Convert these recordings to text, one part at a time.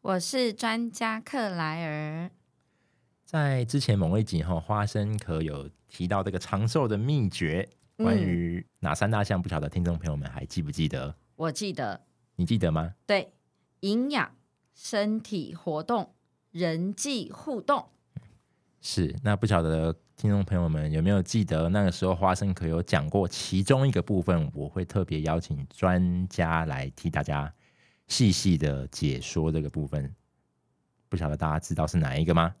我是专家克莱尔。在之前某一集后，花生壳有提到这个长寿的秘诀，关于哪三大项？不晓得听众朋友们还记不记得？我记得，你记得吗？对，营养、身体活动、人际互动。是，那不晓得听众朋友们有没有记得那个时候花生壳有讲过其中一个部分，我会特别邀请专家来替大家细细的解说这个部分。不晓得大家知道是哪一个吗？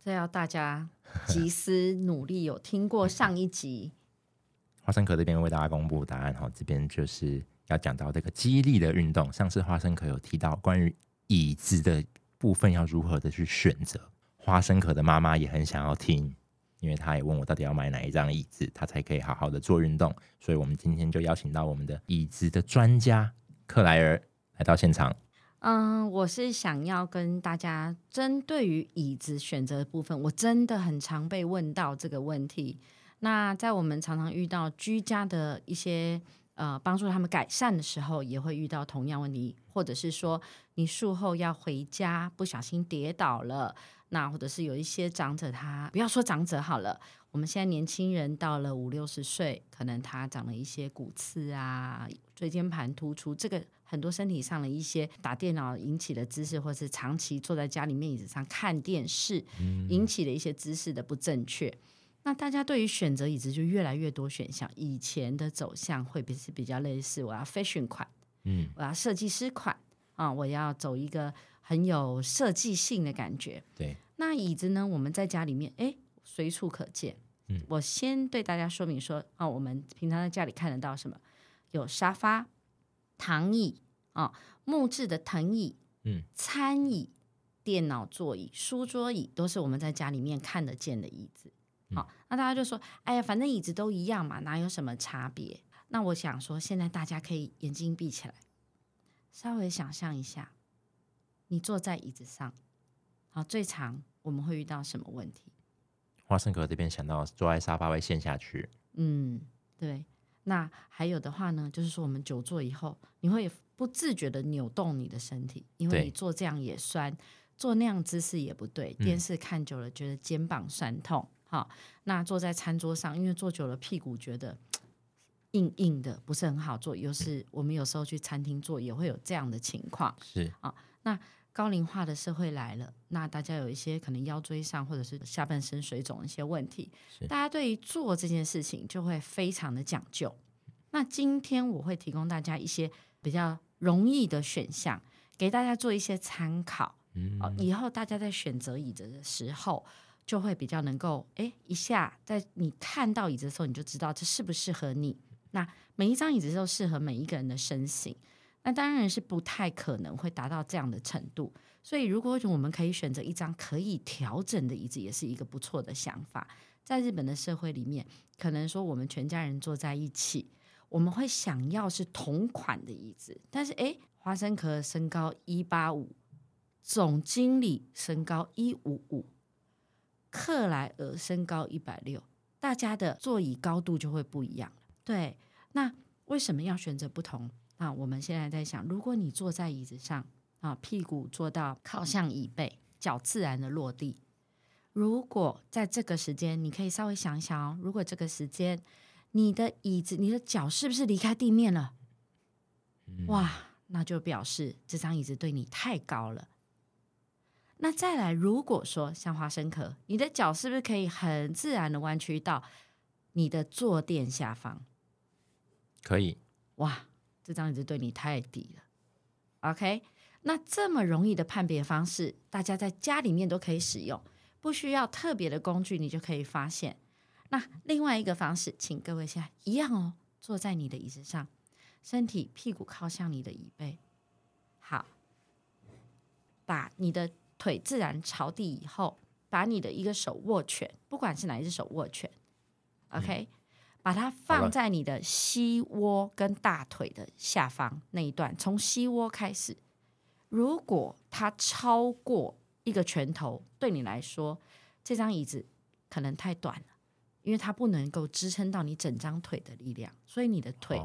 这要大家集思努力。有听过上一集 花生壳这边为大家公布答案哈，这边就是要讲到这个肌力的运动。上次花生壳有提到关于椅子的部分要如何的去选择。花生壳的妈妈也很想要听，因为她也问我到底要买哪一张椅子，她才可以好好的做运动。所以，我们今天就邀请到我们的椅子的专家克莱尔来到现场。嗯，我是想要跟大家针对于椅子选择的部分，我真的很常被问到这个问题。那在我们常常遇到居家的一些呃帮助他们改善的时候，也会遇到同样问题，或者是说你术后要回家不小心跌倒了。那或者是有一些长者，他不要说长者好了，我们现在年轻人到了五六十岁，可能他长了一些骨刺啊，椎间盘突出，这个很多身体上的一些打电脑引起的姿势，或是长期坐在家里面椅子上看电视引起的一些姿势的不正确。嗯、那大家对于选择椅子就越来越多选项，以前的走向会比是比较类似，我要 fashion 款，嗯，我要设计师款啊，我要走一个。很有设计性的感觉。对，那椅子呢？我们在家里面，哎，随处可见。嗯，我先对大家说明说，啊，我们平常在家里看得到什么？有沙发、躺椅啊，木质的藤椅，嗯，餐椅、电脑座椅、书桌椅，都是我们在家里面看得见的椅子。好，嗯，那大家就说，哎呀，反正椅子都一样嘛，哪有什么差别？那我想说，现在大家可以眼睛闭起来，稍微想象一下。你坐在椅子上，好，最常我们会遇到什么问题？花生壳这边想到坐在沙发会陷下去。嗯，对。那还有的话呢，就是说我们久坐以后，你会不自觉的扭动你的身体，因为你坐这样也酸，坐那样姿势也不对。电视看久了觉得肩膀酸痛，好、嗯，那坐在餐桌上，因为坐久了屁股觉得硬硬的，不是很好坐。又是我们有时候去餐厅坐也会有这样的情况。是啊，那。高龄化的社会来了，那大家有一些可能腰椎上或者是下半身水肿的一些问题，大家对于做这件事情就会非常的讲究。那今天我会提供大家一些比较容易的选项，给大家做一些参考。嗯，以后大家在选择椅子的时候，就会比较能够哎一下，在你看到椅子的时候，你就知道这适不适合你。那每一张椅子都适合每一个人的身形。那当然是不太可能会达到这样的程度，所以如果我们可以选择一张可以调整的椅子，也是一个不错的想法。在日本的社会里面，可能说我们全家人坐在一起，我们会想要是同款的椅子，但是诶，花生壳身高一八五，总经理身高一五五，克莱尔身高一百六，大家的座椅高度就会不一样了。对，那为什么要选择不同？那我们现在在想，如果你坐在椅子上啊，屁股坐到靠向椅背，脚自然的落地。如果在这个时间，你可以稍微想一想哦，如果这个时间你的椅子，你的脚是不是离开地面了？哇，那就表示这张椅子对你太高了。那再来，如果说像花生壳，你的脚是不是可以很自然的弯曲到你的坐垫下方？可以。哇。这张椅子对你太低了，OK？那这么容易的判别方式，大家在家里面都可以使用，不需要特别的工具，你就可以发现。那另外一个方式，请各位现在一样哦，坐在你的椅子上，身体屁股靠向你的椅背，好，把你的腿自然朝地以后，把你的一个手握拳，不管是哪一只手握拳，OK，、嗯、把它放在你的膝窝跟大腿的下方那一段，从膝窝开始。如果它超过一个拳头，对你来说，这张椅子可能太短了，因为它不能够支撑到你整张腿的力量，所以你的腿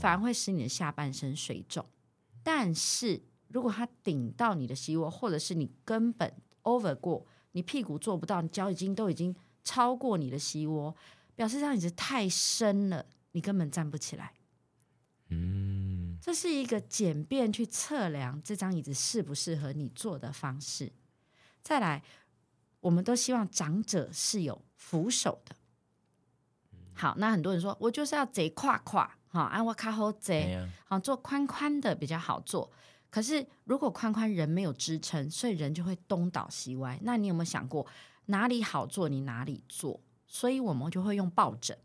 反而会使你的下半身水肿。但是如果它顶到你的膝窝，或者是你根本 over 过，你屁股做不到，你脚已经都已经超过你的膝窝，表示这张椅子太深了，你根本站不起来。嗯，这是一个简便去测量这张椅子适不适合你坐的方式。再来，我们都希望长者是有扶手的。好，那很多人说我就是要贼跨跨，哈，安我卡好贼，好坐宽宽的比较好坐。可是如果宽宽人没有支撑，所以人就会东倒西歪。那你有没有想过哪里好坐你哪里坐？所以我们就会用抱枕，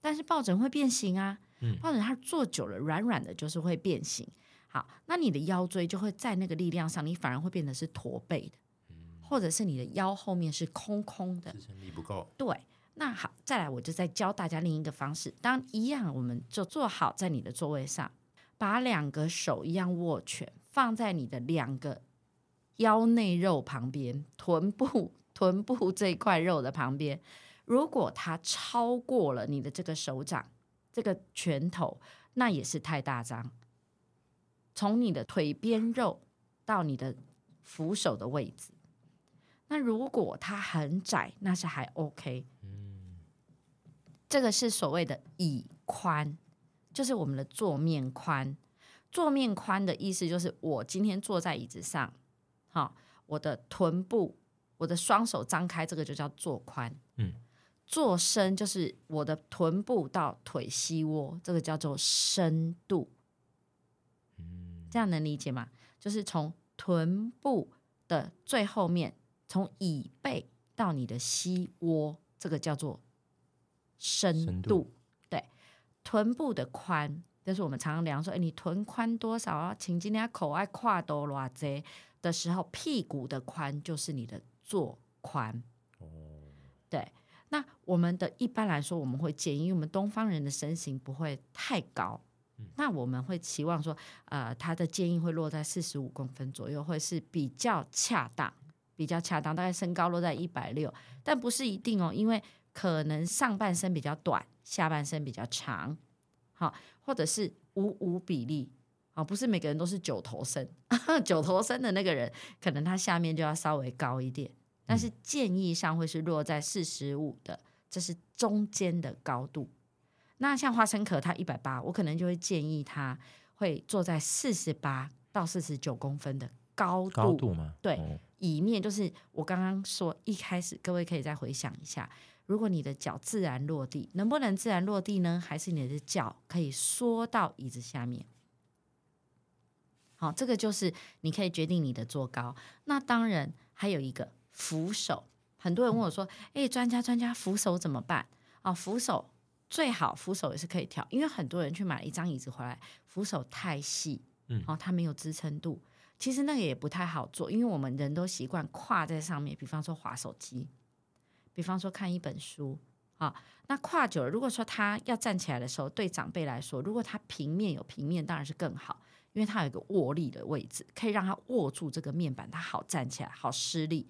但是抱枕会变形啊。抱枕它坐久了软软的，就是会变形。好，那你的腰椎就会在那个力量上，你反而会变得是驼背的。或者是你的腰后面是空空的，支撑力不够。对，那好，再来我就再教大家另一个方式。当一样，我们就坐好在你的座位上，把两个手一样握拳，放在你的两个腰内肉旁边，臀部臀部这块肉的旁边。如果它超过了你的这个手掌，这个拳头，那也是太大张。从你的腿边肉到你的扶手的位置。那如果它很窄，那是还 OK。嗯，这个是所谓的椅宽，就是我们的坐面宽。坐面宽的意思就是，我今天坐在椅子上，好，我的臀部，我的双手张开，这个就叫坐宽。嗯，坐深就是我的臀部到腿膝窝，这个叫做深度。嗯，这样能理解吗？就是从臀部的最后面。从椅背到你的膝窝，这个叫做深度。深度对，臀部的宽，就是我们常常量说，哎，你臀宽多少啊？请今天口爱跨多偌济的时候，屁股的宽就是你的坐宽。那我们的一般来说，我们会建议，因为我们东方人的身形不会太高，嗯、那我们会期望说，呃，他的建议会落在四十五公分左右，会是比较恰当。比较恰当，大概身高落在一百六，但不是一定哦，因为可能上半身比较短，下半身比较长，好，或者是五五比例，啊，不是每个人都是九头身，九头身的那个人，可能他下面就要稍微高一点，但是建议上会是落在四十五的，这是中间的高度。那像花生壳它一百八，我可能就会建议它会坐在四十八到四十九公分的高度，高度吗？对。哦椅面就是我刚刚说，一开始各位可以再回想一下，如果你的脚自然落地，能不能自然落地呢？还是你的脚可以缩到椅子下面？好，这个就是你可以决定你的坐高。那当然还有一个扶手，很多人问我说：“哎，专家专家，扶手怎么办？”啊，扶手最好扶手也是可以调，因为很多人去买了一张椅子回来，扶手太细，嗯，哦，它没有支撑度。其实那个也不太好做，因为我们人都习惯跨在上面，比方说滑手机，比方说看一本书啊。那跨久了，如果说他要站起来的时候，对长辈来说，如果他平面有平面，当然是更好，因为他有一个握力的位置，可以让他握住这个面板，他好站起来，好施力。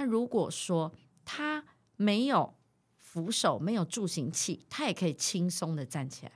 那如果说他没有扶手，没有助行器，他也可以轻松的站起来。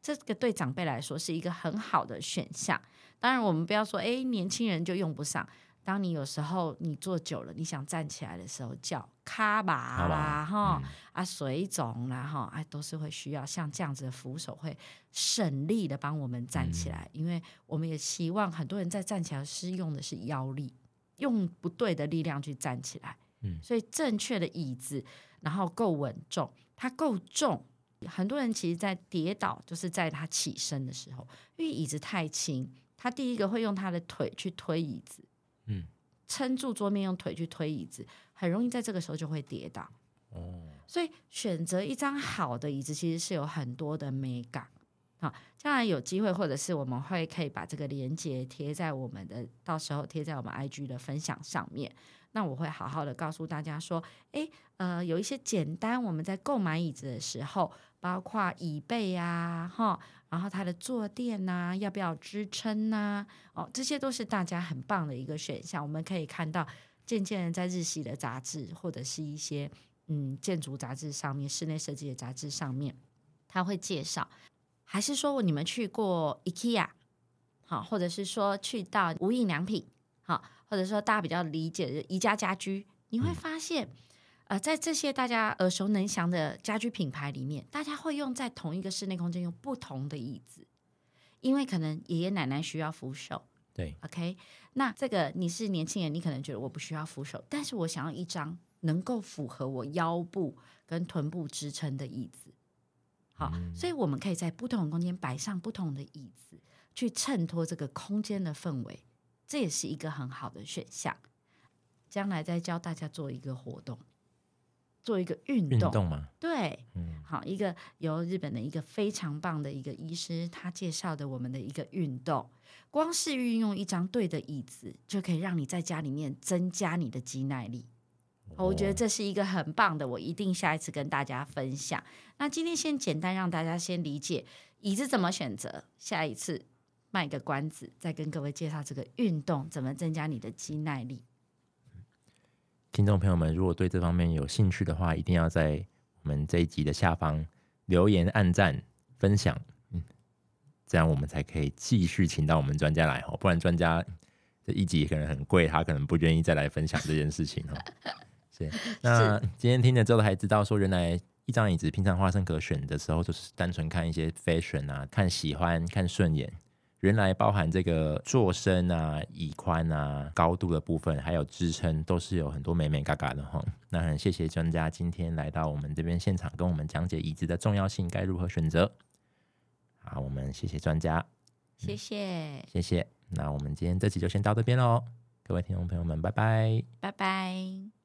这个对长辈来说是一个很好的选项。当然，我们不要说，哎，年轻人就用不上。当你有时候你坐久了，你想站起来的时候，叫卡麻啦，哈、嗯、啊水肿啦，哈，哎，都是会需要像这样子的扶手，会省力的帮我们站起来。嗯、因为我们也希望很多人在站起来是用的是腰力，用不对的力量去站起来。嗯，所以正确的椅子，然后够稳重，它够重。很多人其实，在跌倒就是在他起身的时候，因为椅子太轻，他第一个会用他的腿去推椅子，嗯，撑住桌面，用腿去推椅子，很容易在这个时候就会跌倒。哦，所以选择一张好的椅子，其实是有很多的美感。好，将来有机会，或者是我们会可以把这个链接贴在我们的，到时候贴在我们 IG 的分享上面。那我会好好的告诉大家说，诶，呃，有一些简单，我们在购买椅子的时候，包括椅背呀，哈，然后它的坐垫呐，要不要支撑呐？哦，这些都是大家很棒的一个选项。我们可以看到，渐渐的在日系的杂志或者是一些嗯建筑杂志上面、室内设计的杂志上面，它会介绍。还是说你们去过 IKEA，好，或者是说去到无印良品，好，或者说大家比较理解的宜家家居，你会发现，呃，在这些大家耳熟能详的家居品牌里面，大家会用在同一个室内空间用不同的椅子，因为可能爷爷奶奶需要扶手，对，OK，那这个你是年轻人，你可能觉得我不需要扶手，但是我想要一张能够符合我腰部跟臀部支撑的椅子。好，所以我们可以在不同的空间摆上不同的椅子，去衬托这个空间的氛围，这也是一个很好的选项。将来再教大家做一个活动，做一个运动，运动吗？对，嗯，好，一个由日本的一个非常棒的一个医师，他介绍的我们的一个运动，光是运用一张对的椅子，就可以让你在家里面增加你的肌耐力。我觉得这是一个很棒的，我一定下一次跟大家分享。那今天先简单让大家先理解椅子怎么选择，下一次卖个关子，再跟各位介绍这个运动怎么增加你的肌耐力。听众朋友们，如果对这方面有兴趣的话，一定要在我们这一集的下方留言、按赞、分享，嗯，这样我们才可以继续请到我们专家来哦，不然专家这一集可能很贵，他可能不愿意再来分享这件事情哦。是，那今天听了之后还知道说，原来一张椅子平常花生壳选的时候，就是单纯看一些 fashion 啊，看喜欢看顺眼，原来包含这个坐身啊、椅宽啊、高度的部分，还有支撑，都是有很多美美嘎嘎的哈。那很谢谢专家今天来到我们这边现场，跟我们讲解椅子的重要性，该如何选择。好，我们谢谢专家，谢谢、嗯，谢谢。那我们今天这期就先到这边喽，各位听众朋友们，拜拜，拜拜。